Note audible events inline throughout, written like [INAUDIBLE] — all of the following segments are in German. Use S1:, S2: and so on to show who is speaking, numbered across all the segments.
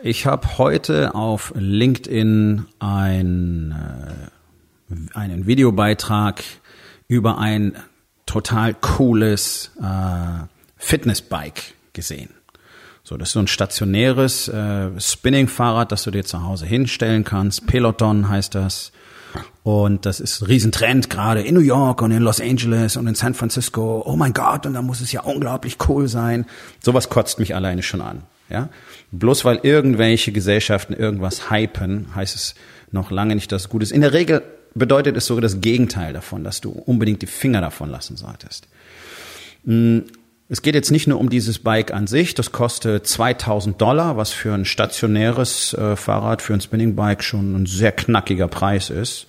S1: Ich habe heute auf LinkedIn ein, äh, einen Videobeitrag über ein total cooles äh, Fitnessbike gesehen. So, das ist so ein stationäres äh, Spinning-Fahrrad, das du dir zu Hause hinstellen kannst. Peloton heißt das. Und das ist ein Riesentrend, gerade in New York und in Los Angeles und in San Francisco. Oh mein Gott, und da muss es ja unglaublich cool sein. Sowas kotzt mich alleine schon an. Ja? Bloß weil irgendwelche Gesellschaften irgendwas hypen, heißt es noch lange nicht, dass es gut ist. In der Regel bedeutet es sogar das Gegenteil davon, dass du unbedingt die Finger davon lassen solltest. Hm, es geht jetzt nicht nur um dieses Bike an sich, das kostet 2000 Dollar, was für ein stationäres äh, Fahrrad, für ein Spinning Bike schon ein sehr knackiger Preis ist.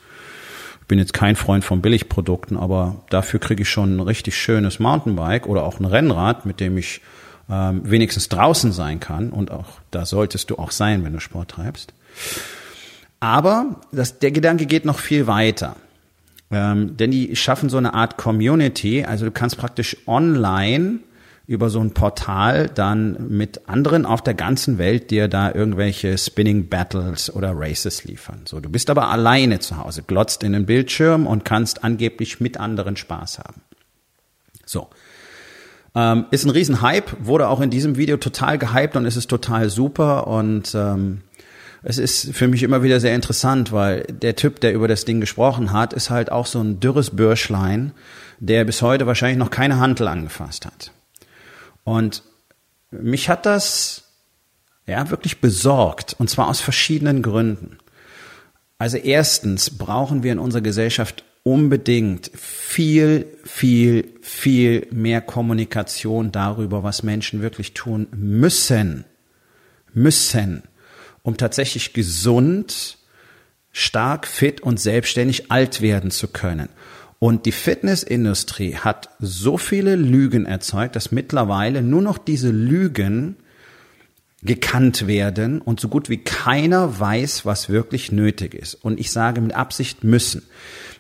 S1: Ich bin jetzt kein Freund von Billigprodukten, aber dafür kriege ich schon ein richtig schönes Mountainbike oder auch ein Rennrad, mit dem ich ähm, wenigstens draußen sein kann. Und auch da solltest du auch sein, wenn du Sport treibst. Aber das, der Gedanke geht noch viel weiter. Ähm, denn die schaffen so eine Art Community. Also du kannst praktisch online über so ein Portal dann mit anderen auf der ganzen Welt dir da irgendwelche Spinning Battles oder Races liefern. So, du bist aber alleine zu Hause, glotzt in den Bildschirm und kannst angeblich mit anderen Spaß haben. So. Ähm, ist ein Riesenhype, wurde auch in diesem Video total gehypt und es ist total super und ähm, es ist für mich immer wieder sehr interessant, weil der Typ, der über das Ding gesprochen hat, ist halt auch so ein dürres Bürschlein, der bis heute wahrscheinlich noch keine Handel angefasst hat. Und mich hat das ja wirklich besorgt und zwar aus verschiedenen Gründen. Also erstens brauchen wir in unserer Gesellschaft unbedingt viel, viel, viel mehr Kommunikation darüber, was Menschen wirklich tun müssen, müssen, um tatsächlich gesund, stark, fit und selbstständig alt werden zu können. Und die Fitnessindustrie hat so viele Lügen erzeugt, dass mittlerweile nur noch diese Lügen gekannt werden und so gut wie keiner weiß, was wirklich nötig ist. Und ich sage mit Absicht müssen.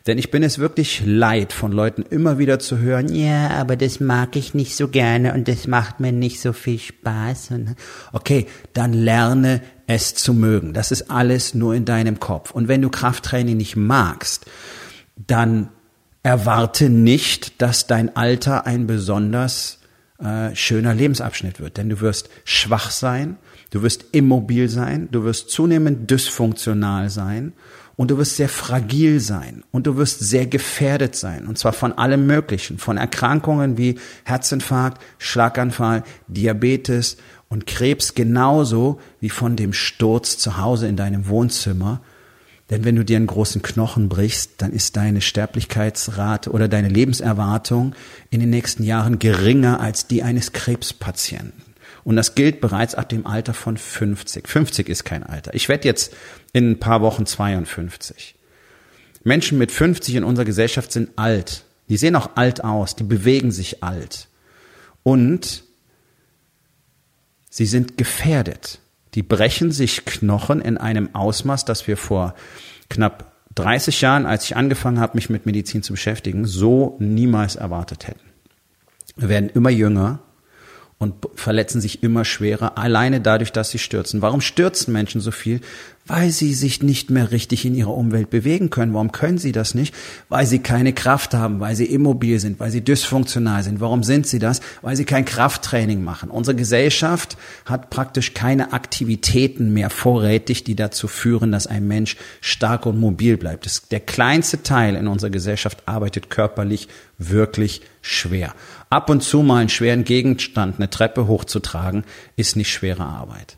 S1: Denn ich bin es wirklich leid, von Leuten immer wieder zu hören, ja, aber das mag ich nicht so gerne und das macht mir nicht so viel Spaß. okay, dann lerne es zu mögen. Das ist alles nur in deinem Kopf. Und wenn du Krafttraining nicht magst, dann erwarte nicht, dass dein Alter ein besonders äh, schöner Lebensabschnitt wird. Denn du wirst schwach sein, du wirst immobil sein, du wirst zunehmend dysfunktional sein und du wirst sehr fragil sein und du wirst sehr gefährdet sein. Und zwar von allem Möglichen, von Erkrankungen wie Herzinfarkt, Schlaganfall, Diabetes und Krebs genauso wie von dem Sturz zu Hause in deinem Wohnzimmer. Denn wenn du dir einen großen Knochen brichst, dann ist deine Sterblichkeitsrate oder deine Lebenserwartung in den nächsten Jahren geringer als die eines Krebspatienten. Und das gilt bereits ab dem Alter von 50. 50 ist kein Alter. Ich werde jetzt in ein paar Wochen 52. Menschen mit 50 in unserer Gesellschaft sind alt. Die sehen auch alt aus, die bewegen sich alt. Und sie sind gefährdet. Die brechen sich Knochen in einem Ausmaß, das wir vor knapp 30 Jahren, als ich angefangen habe, mich mit Medizin zu beschäftigen, so niemals erwartet hätten. Wir werden immer jünger, und verletzen sich immer schwerer, alleine dadurch, dass sie stürzen. Warum stürzen Menschen so viel? Weil sie sich nicht mehr richtig in ihrer Umwelt bewegen können. Warum können sie das nicht? Weil sie keine Kraft haben, weil sie immobil sind, weil sie dysfunktional sind. Warum sind sie das? Weil sie kein Krafttraining machen. Unsere Gesellschaft hat praktisch keine Aktivitäten mehr vorrätig, die dazu führen, dass ein Mensch stark und mobil bleibt. Der kleinste Teil in unserer Gesellschaft arbeitet körperlich wirklich schwer. Ab und zu mal einen schweren Gegenstand, eine Treppe hochzutragen, ist nicht schwere Arbeit.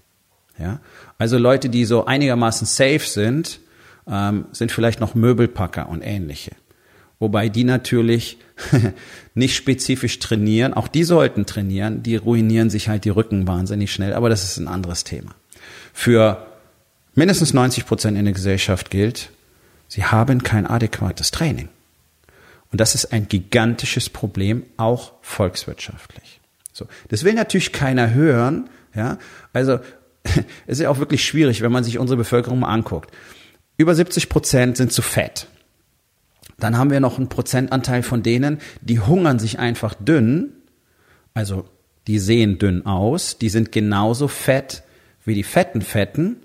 S1: Ja? Also Leute, die so einigermaßen safe sind, ähm, sind vielleicht noch Möbelpacker und ähnliche. wobei die natürlich [LAUGHS] nicht spezifisch trainieren. Auch die sollten trainieren. Die ruinieren sich halt die Rücken wahnsinnig schnell. Aber das ist ein anderes Thema. Für mindestens 90 Prozent in der Gesellschaft gilt, sie haben kein adäquates Training. Und das ist ein gigantisches Problem, auch volkswirtschaftlich. So. Das will natürlich keiner hören, ja. Also, [LAUGHS] es ist ja auch wirklich schwierig, wenn man sich unsere Bevölkerung mal anguckt. Über 70 Prozent sind zu fett. Dann haben wir noch einen Prozentanteil von denen, die hungern sich einfach dünn. Also, die sehen dünn aus. Die sind genauso fett wie die fetten Fetten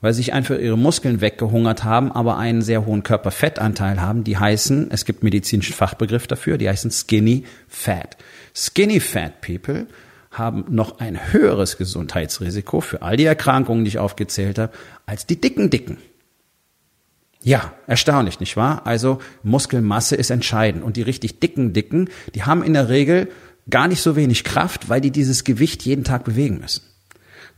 S1: weil sich einfach ihre Muskeln weggehungert haben, aber einen sehr hohen Körperfettanteil haben. Die heißen, es gibt medizinischen Fachbegriff dafür, die heißen Skinny Fat. Skinny Fat People haben noch ein höheres Gesundheitsrisiko für all die Erkrankungen, die ich aufgezählt habe, als die dicken Dicken. Ja, erstaunlich, nicht wahr? Also Muskelmasse ist entscheidend. Und die richtig dicken Dicken, die haben in der Regel gar nicht so wenig Kraft, weil die dieses Gewicht jeden Tag bewegen müssen.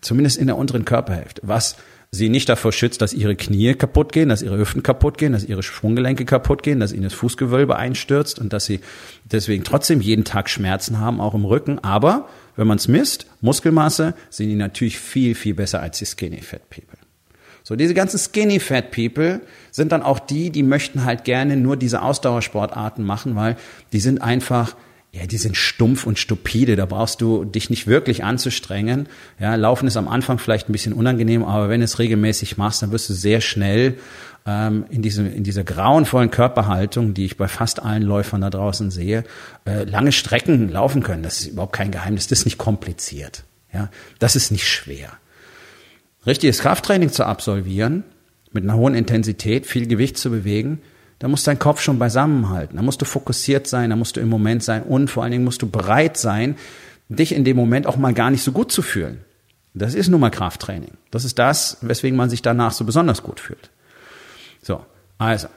S1: Zumindest in der unteren Körperhälfte. Was sie nicht davor schützt, dass ihre Knie kaputt gehen, dass ihre Hüften kaputt gehen, dass ihre Sprunggelenke kaputt gehen, dass ihnen das Fußgewölbe einstürzt und dass sie deswegen trotzdem jeden Tag Schmerzen haben, auch im Rücken. Aber wenn man es misst, Muskelmasse, sind die natürlich viel, viel besser als die Skinny Fat People. So, diese ganzen Skinny Fat People sind dann auch die, die möchten halt gerne nur diese Ausdauersportarten machen, weil die sind einfach ja, die sind stumpf und stupide, da brauchst du dich nicht wirklich anzustrengen. Ja, Laufen ist am Anfang vielleicht ein bisschen unangenehm, aber wenn du es regelmäßig machst, dann wirst du sehr schnell ähm, in, diesem, in dieser grauenvollen Körperhaltung, die ich bei fast allen Läufern da draußen sehe, äh, lange Strecken laufen können. Das ist überhaupt kein Geheimnis, das ist nicht kompliziert. Ja, das ist nicht schwer. Richtiges Krafttraining zu absolvieren, mit einer hohen Intensität, viel Gewicht zu bewegen, da muss dein Kopf schon beisammenhalten. Da musst du fokussiert sein, da musst du im Moment sein und vor allen Dingen musst du bereit sein, dich in dem Moment auch mal gar nicht so gut zu fühlen. Das ist nun mal Krafttraining. Das ist das, weswegen man sich danach so besonders gut fühlt. So, also,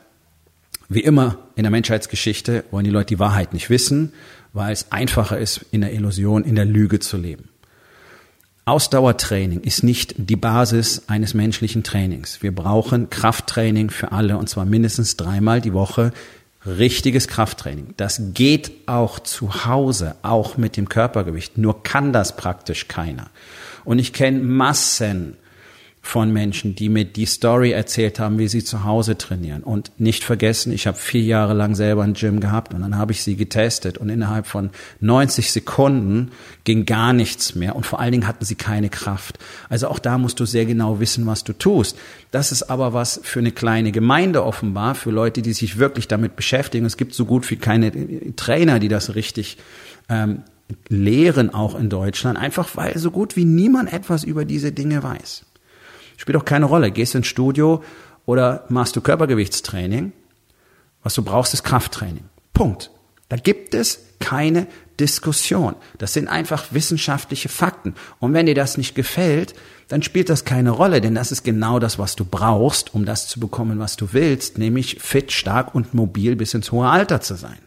S1: wie immer in der Menschheitsgeschichte wollen die Leute die Wahrheit nicht wissen, weil es einfacher ist, in der Illusion, in der Lüge zu leben. Ausdauertraining ist nicht die Basis eines menschlichen Trainings. Wir brauchen Krafttraining für alle und zwar mindestens dreimal die Woche. Richtiges Krafttraining. Das geht auch zu Hause, auch mit dem Körpergewicht. Nur kann das praktisch keiner. Und ich kenne Massen von Menschen, die mir die Story erzählt haben, wie sie zu Hause trainieren. Und nicht vergessen, ich habe vier Jahre lang selber ein Gym gehabt und dann habe ich sie getestet und innerhalb von 90 Sekunden ging gar nichts mehr und vor allen Dingen hatten sie keine Kraft. Also auch da musst du sehr genau wissen, was du tust. Das ist aber was für eine kleine Gemeinde offenbar, für Leute, die sich wirklich damit beschäftigen. Es gibt so gut wie keine Trainer, die das richtig ähm, lehren, auch in Deutschland, einfach weil so gut wie niemand etwas über diese Dinge weiß. Spielt auch keine Rolle. Gehst ins Studio oder machst du Körpergewichtstraining. Was du brauchst, ist Krafttraining. Punkt. Da gibt es keine Diskussion. Das sind einfach wissenschaftliche Fakten. Und wenn dir das nicht gefällt, dann spielt das keine Rolle, denn das ist genau das, was du brauchst, um das zu bekommen, was du willst, nämlich fit, stark und mobil bis ins hohe Alter zu sein.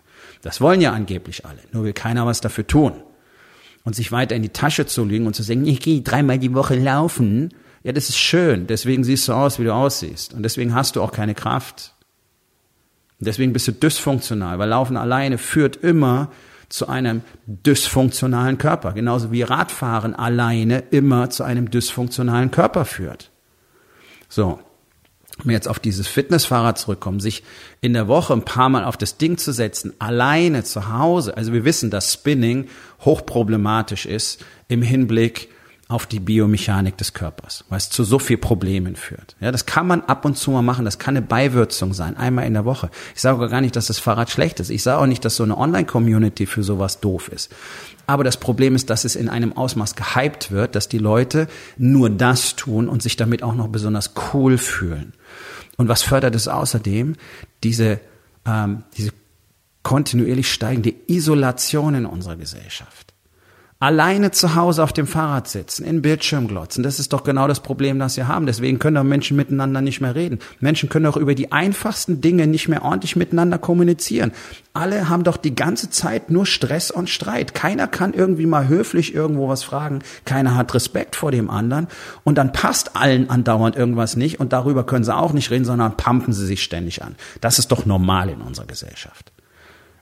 S1: Das wollen ja angeblich alle, nur will keiner was dafür tun. Und sich weiter in die Tasche zu legen und zu sagen, ich gehe dreimal die Woche laufen, ja, das ist schön, deswegen siehst du aus, wie du aussiehst. Und deswegen hast du auch keine Kraft. Und deswegen bist du dysfunktional, weil Laufen alleine führt immer zu einem dysfunktionalen Körper. Genauso wie Radfahren alleine immer zu einem dysfunktionalen Körper führt. So. Um jetzt auf dieses Fitnessfahrrad zurückkommen, sich in der Woche ein paar Mal auf das Ding zu setzen, alleine zu Hause. Also wir wissen, dass Spinning hochproblematisch ist im Hinblick auf die Biomechanik des Körpers, weil es zu so viel Problemen führt. Ja, das kann man ab und zu mal machen, das kann eine Beiwürzung sein, einmal in der Woche. Ich sage gar nicht, dass das Fahrrad schlecht ist. Ich sage auch nicht, dass so eine Online-Community für sowas doof ist. Aber das Problem ist, dass es in einem Ausmaß gehypt wird, dass die Leute nur das tun und sich damit auch noch besonders cool fühlen. Und was fördert es außerdem? Diese, ähm, diese kontinuierlich steigende Isolation in unserer Gesellschaft alleine zu Hause auf dem Fahrrad sitzen, in Bildschirm glotzen. Das ist doch genau das Problem, das wir haben. Deswegen können doch Menschen miteinander nicht mehr reden. Menschen können doch über die einfachsten Dinge nicht mehr ordentlich miteinander kommunizieren. Alle haben doch die ganze Zeit nur Stress und Streit. Keiner kann irgendwie mal höflich irgendwo was fragen. Keiner hat Respekt vor dem anderen. Und dann passt allen andauernd irgendwas nicht. Und darüber können sie auch nicht reden, sondern pumpen sie sich ständig an. Das ist doch normal in unserer Gesellschaft.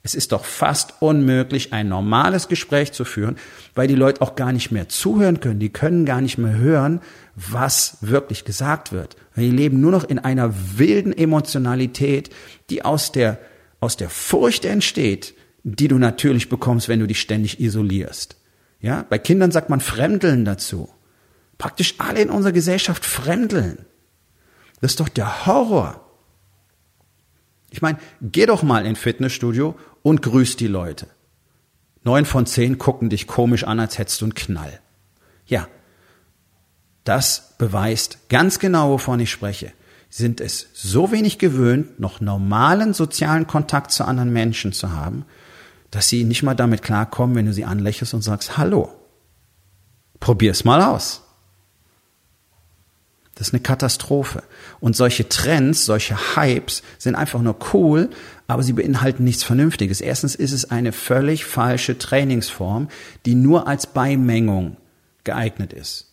S1: Es ist doch fast unmöglich, ein normales Gespräch zu führen, weil die Leute auch gar nicht mehr zuhören können. Die können gar nicht mehr hören, was wirklich gesagt wird. Die leben nur noch in einer wilden Emotionalität, die aus der, aus der Furcht entsteht, die du natürlich bekommst, wenn du dich ständig isolierst. Ja, bei Kindern sagt man Fremdeln dazu. Praktisch alle in unserer Gesellschaft fremdeln. Das ist doch der Horror. Ich meine, geh doch mal in Fitnessstudio und grüß die Leute. Neun von zehn gucken dich komisch an, als hättest du einen Knall. Ja, das beweist ganz genau, wovon ich spreche. Sind es so wenig gewöhnt, noch normalen sozialen Kontakt zu anderen Menschen zu haben, dass sie nicht mal damit klarkommen, wenn du sie anlächelst und sagst Hallo. Probier's mal aus. Das ist eine Katastrophe. Und solche Trends, solche Hypes sind einfach nur cool, aber sie beinhalten nichts Vernünftiges. Erstens ist es eine völlig falsche Trainingsform, die nur als Beimengung geeignet ist.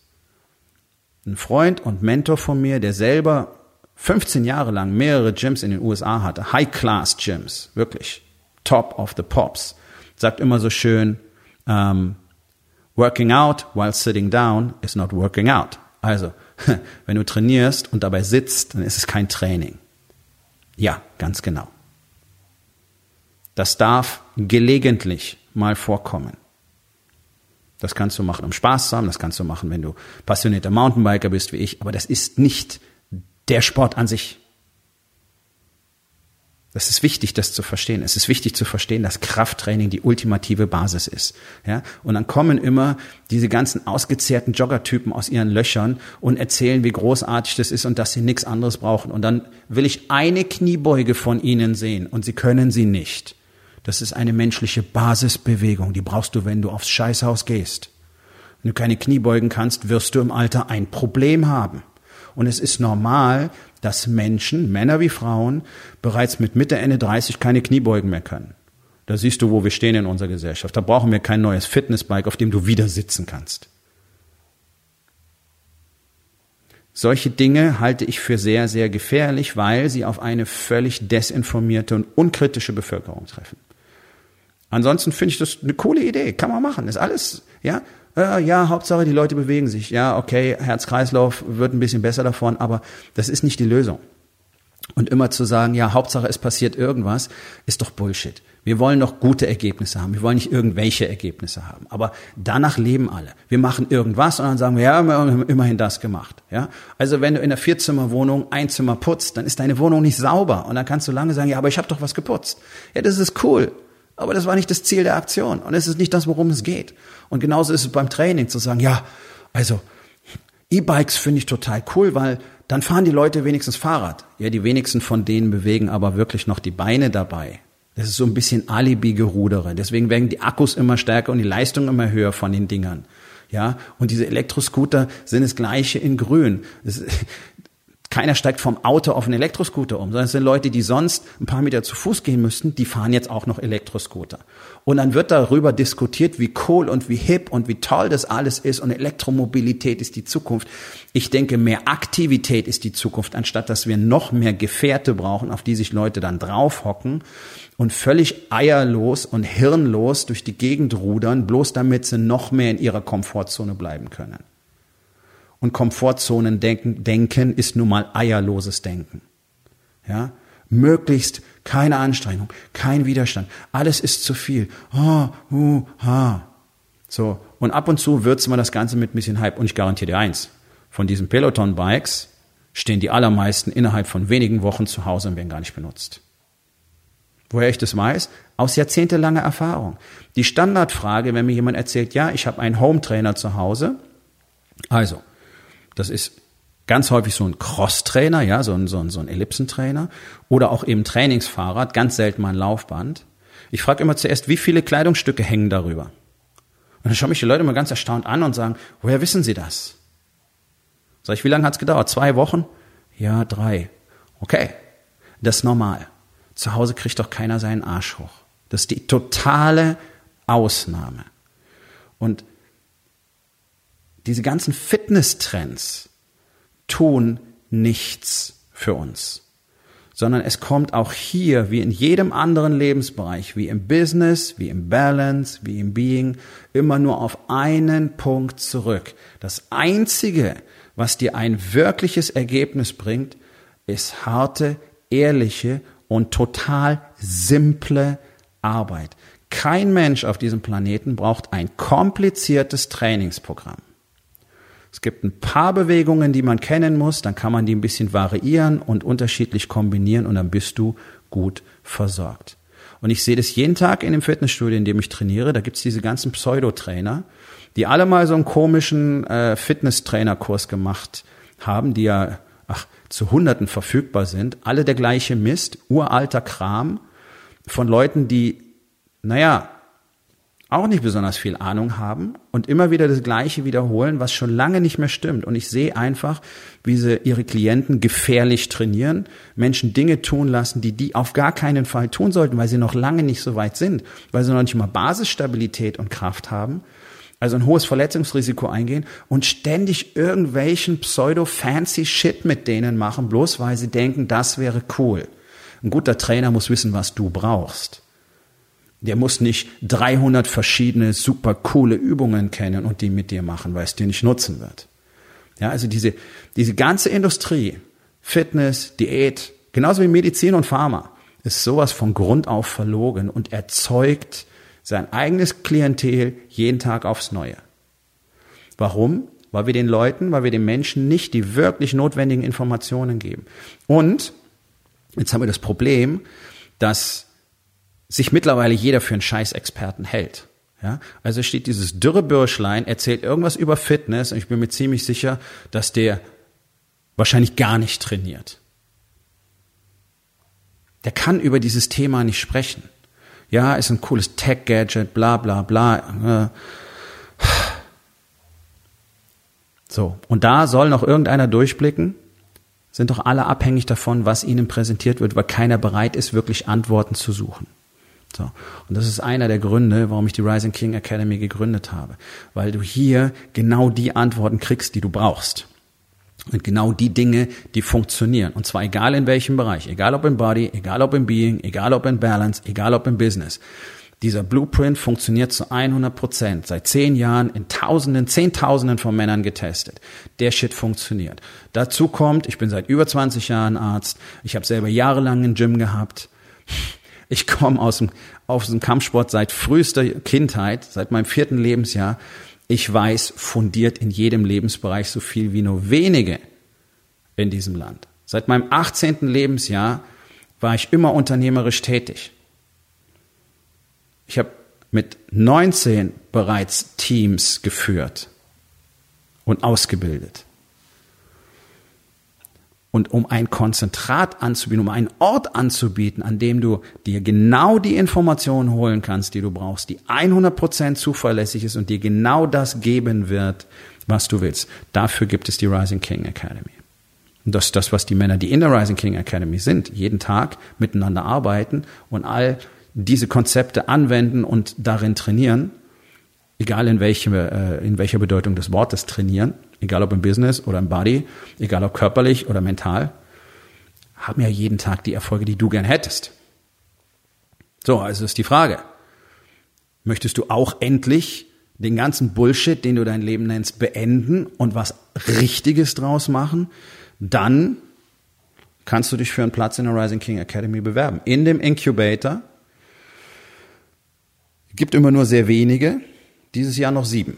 S1: Ein Freund und Mentor von mir, der selber 15 Jahre lang mehrere Gyms in den USA hatte, High-Class-Gyms, wirklich top of the pops, sagt immer so schön, ähm, working out while sitting down is not working out. Also, [LAUGHS] wenn du trainierst und dabei sitzt, dann ist es kein Training. Ja, ganz genau. Das darf gelegentlich mal vorkommen. Das kannst du machen, um Spaß zu haben, das kannst du machen, wenn du passionierter Mountainbiker bist wie ich, aber das ist nicht der Sport an sich. Das ist wichtig, das zu verstehen. Es ist wichtig zu verstehen, dass Krafttraining die ultimative Basis ist. Ja? Und dann kommen immer diese ganzen ausgezehrten Joggertypen aus ihren Löchern und erzählen, wie großartig das ist und dass sie nichts anderes brauchen. Und dann will ich eine Kniebeuge von ihnen sehen und sie können sie nicht. Das ist eine menschliche Basisbewegung, die brauchst du, wenn du aufs Scheißhaus gehst. Wenn du keine Kniebeugen kannst, wirst du im Alter ein Problem haben. Und es ist normal, dass Menschen, Männer wie Frauen, bereits mit Mitte, Ende 30 keine Kniebeugen mehr können. Da siehst du, wo wir stehen in unserer Gesellschaft. Da brauchen wir kein neues Fitnessbike, auf dem du wieder sitzen kannst. Solche Dinge halte ich für sehr, sehr gefährlich, weil sie auf eine völlig desinformierte und unkritische Bevölkerung treffen. Ansonsten finde ich das eine coole Idee. Kann man machen. Ist alles, ja äh, ja, Hauptsache die Leute bewegen sich. Ja, okay, Herz-Kreislauf wird ein bisschen besser davon, aber das ist nicht die Lösung. Und immer zu sagen, ja, Hauptsache es passiert irgendwas, ist doch Bullshit. Wir wollen doch gute Ergebnisse haben. Wir wollen nicht irgendwelche Ergebnisse haben. Aber danach leben alle. Wir machen irgendwas und dann sagen wir, ja, wir haben immerhin das gemacht. Ja? Also wenn du in einer Vierzimmerwohnung ein Zimmer putzt, dann ist deine Wohnung nicht sauber. Und dann kannst du lange sagen, ja, aber ich habe doch was geputzt. Ja, das ist cool. Aber das war nicht das Ziel der Aktion. Und es ist nicht das, worum es geht. Und genauso ist es beim Training zu sagen, ja, also E-Bikes finde ich total cool, weil dann fahren die Leute wenigstens Fahrrad. Ja, die wenigsten von denen bewegen aber wirklich noch die Beine dabei. Das ist so ein bisschen Alibi-Gerudere. Deswegen werden die Akkus immer stärker und die Leistung immer höher von den Dingern. Ja, und diese Elektroscooter sind das gleiche in grün. Das, keiner steigt vom Auto auf einen Elektroscooter um, sondern es sind Leute, die sonst ein paar Meter zu Fuß gehen müssten, die fahren jetzt auch noch Elektroscooter. Und dann wird darüber diskutiert, wie cool und wie hip und wie toll das alles ist und Elektromobilität ist die Zukunft. Ich denke, mehr Aktivität ist die Zukunft, anstatt dass wir noch mehr Gefährte brauchen, auf die sich Leute dann draufhocken und völlig eierlos und hirnlos durch die Gegend rudern, bloß damit sie noch mehr in ihrer Komfortzone bleiben können. Und Komfortzonen denken, denken ist nun mal eierloses Denken. Ja? Möglichst keine Anstrengung, kein Widerstand. Alles ist zu viel. Ha, hu, ha. So. Und ab und zu würzt man das Ganze mit ein bisschen Hype. Und ich garantiere dir eins. Von diesen Peloton-Bikes stehen die allermeisten innerhalb von wenigen Wochen zu Hause und werden gar nicht benutzt. Woher ich das weiß? Aus jahrzehntelanger Erfahrung. Die Standardfrage, wenn mir jemand erzählt, ja, ich habe einen Home-Trainer zu Hause. Also, das ist ganz häufig so ein Cross-Trainer, ja, so ein, so ein, so ein Ellipsentrainer oder auch eben Trainingsfahrrad, ganz selten mal ein Laufband. Ich frage immer zuerst, wie viele Kleidungsstücke hängen darüber? Und dann schauen mich die Leute immer ganz erstaunt an und sagen, woher wissen Sie das? Sag ich, wie lange hat's gedauert? Zwei Wochen? Ja, drei. Okay, das ist normal. Zu Hause kriegt doch keiner seinen Arsch hoch. Das ist die totale Ausnahme. Und diese ganzen Fitness-Trends tun nichts für uns, sondern es kommt auch hier, wie in jedem anderen Lebensbereich, wie im Business, wie im Balance, wie im Being, immer nur auf einen Punkt zurück. Das Einzige, was dir ein wirkliches Ergebnis bringt, ist harte, ehrliche und total simple Arbeit. Kein Mensch auf diesem Planeten braucht ein kompliziertes Trainingsprogramm. Es gibt ein paar Bewegungen, die man kennen muss, dann kann man die ein bisschen variieren und unterschiedlich kombinieren und dann bist du gut versorgt. Und ich sehe das jeden Tag in dem Fitnessstudio, in dem ich trainiere. Da gibt's diese ganzen Pseudotrainer, die alle mal so einen komischen äh, Fitnesstrainerkurs gemacht haben, die ja ach, zu Hunderten verfügbar sind. Alle der gleiche Mist, uralter Kram von Leuten, die, naja, auch nicht besonders viel Ahnung haben und immer wieder das Gleiche wiederholen, was schon lange nicht mehr stimmt. Und ich sehe einfach, wie sie ihre Klienten gefährlich trainieren, Menschen Dinge tun lassen, die die auf gar keinen Fall tun sollten, weil sie noch lange nicht so weit sind, weil sie noch nicht mal Basisstabilität und Kraft haben, also ein hohes Verletzungsrisiko eingehen und ständig irgendwelchen pseudo-fancy Shit mit denen machen, bloß weil sie denken, das wäre cool. Ein guter Trainer muss wissen, was du brauchst. Der muss nicht 300 verschiedene super coole Übungen kennen und die mit dir machen, weil es dir nicht nutzen wird. Ja, also diese, diese ganze Industrie, Fitness, Diät, genauso wie Medizin und Pharma, ist sowas von Grund auf verlogen und erzeugt sein eigenes Klientel jeden Tag aufs Neue. Warum? Weil wir den Leuten, weil wir den Menschen nicht die wirklich notwendigen Informationen geben. Und jetzt haben wir das Problem, dass sich mittlerweile jeder für einen Scheißexperten hält. Ja, also steht dieses dürre Bürschlein, erzählt irgendwas über Fitness und ich bin mir ziemlich sicher, dass der wahrscheinlich gar nicht trainiert. Der kann über dieses Thema nicht sprechen. Ja, ist ein cooles Tech-Gadget, bla bla bla. So, und da soll noch irgendeiner durchblicken? Sind doch alle abhängig davon, was ihnen präsentiert wird, weil keiner bereit ist, wirklich Antworten zu suchen. So. Und das ist einer der Gründe, warum ich die Rising King Academy gegründet habe. Weil du hier genau die Antworten kriegst, die du brauchst. Und genau die Dinge, die funktionieren. Und zwar egal in welchem Bereich. Egal ob im Body, egal ob im Being, egal ob in Balance, egal ob im Business. Dieser Blueprint funktioniert zu 100 Prozent. Seit zehn Jahren in Tausenden, Zehntausenden von Männern getestet. Der Shit funktioniert. Dazu kommt, ich bin seit über 20 Jahren Arzt. Ich habe selber jahrelang ein Gym gehabt. Ich komme aus dem, aus dem Kampfsport seit frühester Kindheit, seit meinem vierten Lebensjahr. Ich weiß fundiert in jedem Lebensbereich so viel wie nur wenige in diesem Land. Seit meinem 18. Lebensjahr war ich immer unternehmerisch tätig. Ich habe mit 19 bereits Teams geführt und ausgebildet. Und um ein Konzentrat anzubieten, um einen Ort anzubieten, an dem du dir genau die Informationen holen kannst, die du brauchst, die 100% zuverlässig ist und dir genau das geben wird, was du willst. Dafür gibt es die Rising King Academy. Und das ist das, was die Männer, die in der Rising King Academy sind, jeden Tag miteinander arbeiten und all diese Konzepte anwenden und darin trainieren, egal in, welche, äh, in welcher Bedeutung des Wortes trainieren, egal ob im Business oder im Body, egal ob körperlich oder mental, haben ja jeden Tag die Erfolge, die du gern hättest. So, also ist die Frage. Möchtest du auch endlich den ganzen Bullshit, den du dein Leben nennst, beenden und was Richtiges draus machen? Dann kannst du dich für einen Platz in der Rising King Academy bewerben. In dem Incubator gibt immer nur sehr wenige, dieses Jahr noch sieben.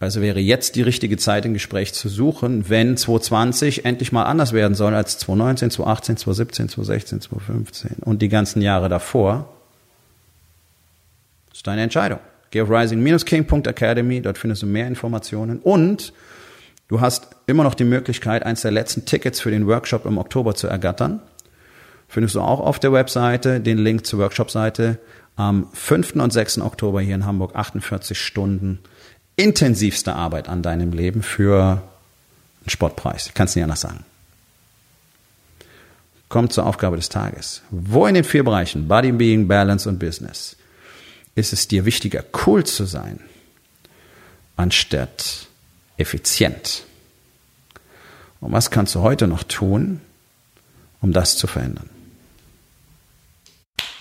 S1: Also wäre jetzt die richtige Zeit, ein Gespräch zu suchen, wenn 2020 endlich mal anders werden soll als 2019, 2018, 2017, 2016, 2015 und die ganzen Jahre davor. Das ist deine Entscheidung. Geh auf rising-king.academy, dort findest du mehr Informationen und du hast immer noch die Möglichkeit, eins der letzten Tickets für den Workshop im Oktober zu ergattern. Findest du auch auf der Webseite den Link zur Workshop-Seite am 5. und 6. Oktober hier in Hamburg 48 Stunden intensivste Arbeit an deinem Leben für einen Sportpreis. Ich kann es nicht anders sagen. Kommt zur Aufgabe des Tages. Wo in den vier Bereichen Body, Being, Balance und Business ist es dir wichtiger, cool zu sein, anstatt effizient? Und was kannst du heute noch tun, um das zu verändern.